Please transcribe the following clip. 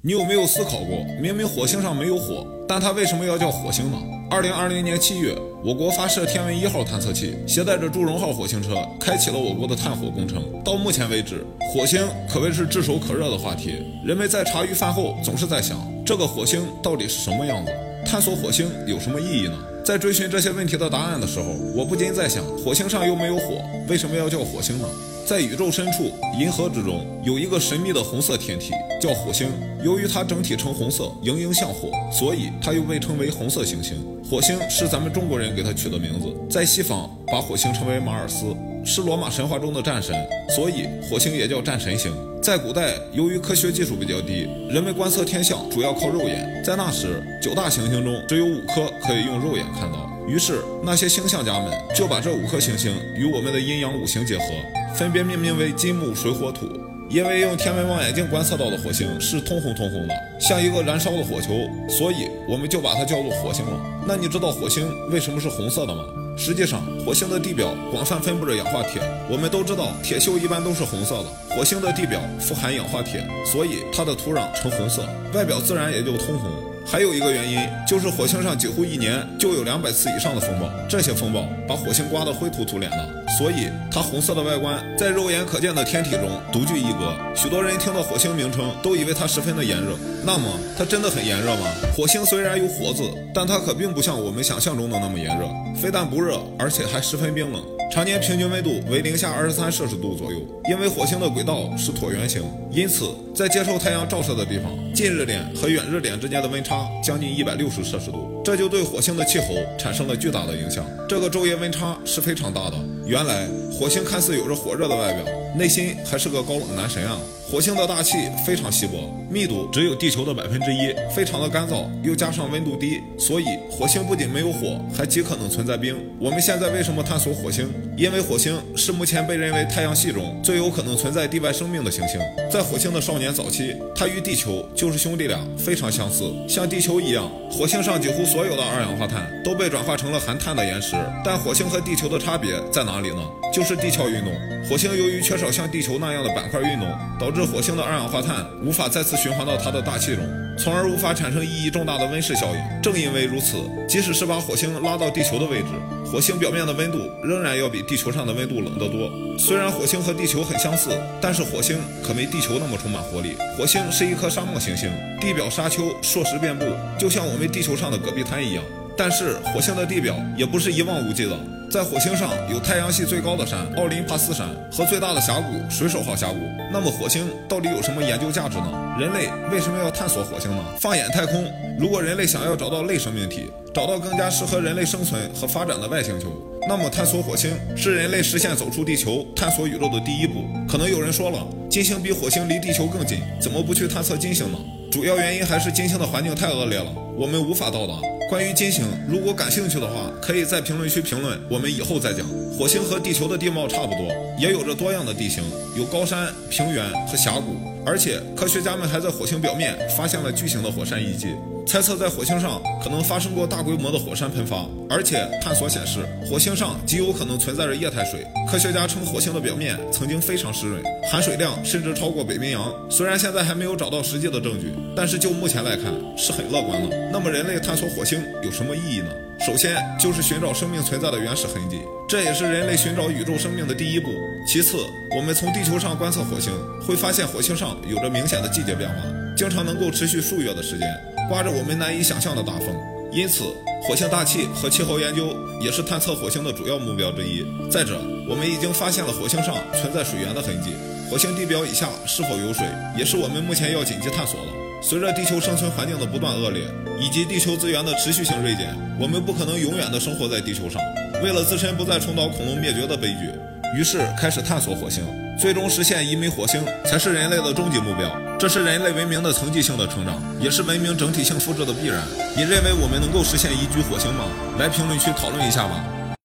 你有没有思考过，明明火星上没有火，但它为什么要叫火星呢？二零二零年七月，我国发射天文一号探测器，携带着祝融号火星车，开启了我国的探火工程。到目前为止，火星可谓是炙手可热的话题。人们在茶余饭后总是在想，这个火星到底是什么样子？探索火星有什么意义呢？在追寻这些问题的答案的时候，我不禁在想，火星上又没有火，为什么要叫火星呢？在宇宙深处，银河之中有一个神秘的红色天体，叫火星。由于它整体呈红色，莹莹像火，所以它又被称为红色行星。火星是咱们中国人给它取的名字。在西方，把火星称为马尔斯，是罗马神话中的战神，所以火星也叫战神星。在古代，由于科学技术比较低，人们观测天象主要靠肉眼。在那时，九大行星中只有五颗可以用肉眼看到。于是，那些星象家们就把这五颗行星与我们的阴阳五行结合，分别命名为金木水火土。因为用天文望远镜观测到的火星是通红通红的，像一个燃烧的火球，所以我们就把它叫做火星了。那你知道火星为什么是红色的吗？实际上，火星的地表广泛分布着氧化铁。我们都知道，铁锈一般都是红色的。火星的地表富含氧化铁，所以它的土壤呈红色，外表自然也就通红。还有一个原因，就是火星上几乎一年就有两百次以上的风暴，这些风暴把火星刮得灰头土脸的，所以它红色的外观在肉眼可见的天体中独具一格。许多人听到火星名称，都以为它十分的炎热。那么，它真的很炎热吗？火星虽然有火字，但它可并不像我们想象中的那么炎热，非但不热，而且还十分冰冷。常年平均温度为零下二十三摄氏度左右。因为火星的轨道是椭圆形，因此在接受太阳照射的地方，近日点和远日点之间的温差将近一百六十摄氏度，这就对火星的气候产生了巨大的影响。这个昼夜温差是非常大的。原来火星看似有着火热的外表，内心还是个高冷男神啊！火星的大气非常稀薄，密度只有地球的百分之一，非常的干燥，又加上温度低，所以火星不仅没有火，还极可能存在冰。我们现在为什么探索火星？因为火星是目前被认为太阳系中最有可能存在地外生命的行星。在火星的少年早期，它与地球就是兄弟俩，非常相似，像地球一样。火星上几乎所有的二氧化碳都被转化成了含碳的岩石，但火星和地球的差别在哪里呢？就是地壳运动。火星由于缺少像地球那样的板块运动，导致火星的二氧化碳无法再次循环到它的大气中，从而无法产生意义重大的温室效应。正因为如此，即使是把火星拉到地球的位置，火星表面的温度仍然要比地球上的温度冷得多。虽然火星和地球很相似，但是火星可没地球那么充满活力。火星是一颗沙漠行星，地表沙丘硕石遍布，就像我们地球上的戈壁滩一样。但是火星的地表也不是一望无际的，在火星上有太阳系最高的山奥林帕斯山和最大的峡谷水手号峡谷。那么火星到底有什么研究价值呢？人类为什么要探索火星呢？放眼太空，如果人类想要找到类生命体，找到更加适合人类生存和发展的外星球，那么探索火星是人类实现走出地球、探索宇宙的第一步。可能有人说了，金星比火星离地球更近，怎么不去探测金星呢？主要原因还是金星的环境太恶劣了，我们无法到达。关于金星，如果感兴趣的话，可以在评论区评论，我们以后再讲。火星和地球的地貌差不多，也有着多样的地形，有高山、平原和峡谷，而且科学家们还在火星表面发现了巨型的火山遗迹。猜测在火星上可能发生过大规模的火山喷发，而且探索显示火星上极有可能存在着液态水。科学家称火星的表面曾经非常湿润，含水量甚至超过北冰洋。虽然现在还没有找到实际的证据，但是就目前来看是很乐观了。那么人类探索火星有什么意义呢？首先就是寻找生命存在的原始痕迹，这也是人类寻找宇宙生命的第一步。其次，我们从地球上观测火星，会发现火星上有着明显的季节变化，经常能够持续数月的时间。刮着我们难以想象的大风，因此火星大气和气候研究也是探测火星的主要目标之一。再者，我们已经发现了火星上存在水源的痕迹，火星地表以下是否有水，也是我们目前要紧急探索的。随着地球生存环境的不断恶劣，以及地球资源的持续性锐减，我们不可能永远的生活在地球上。为了自身不再重蹈恐龙灭绝的悲剧，于是开始探索火星，最终实现移民火星才是人类的终极目标。这是人类文明的层级性的成长，也是文明整体性复制的必然。你认为我们能够实现移居火星吗？来评论区讨论一下吧。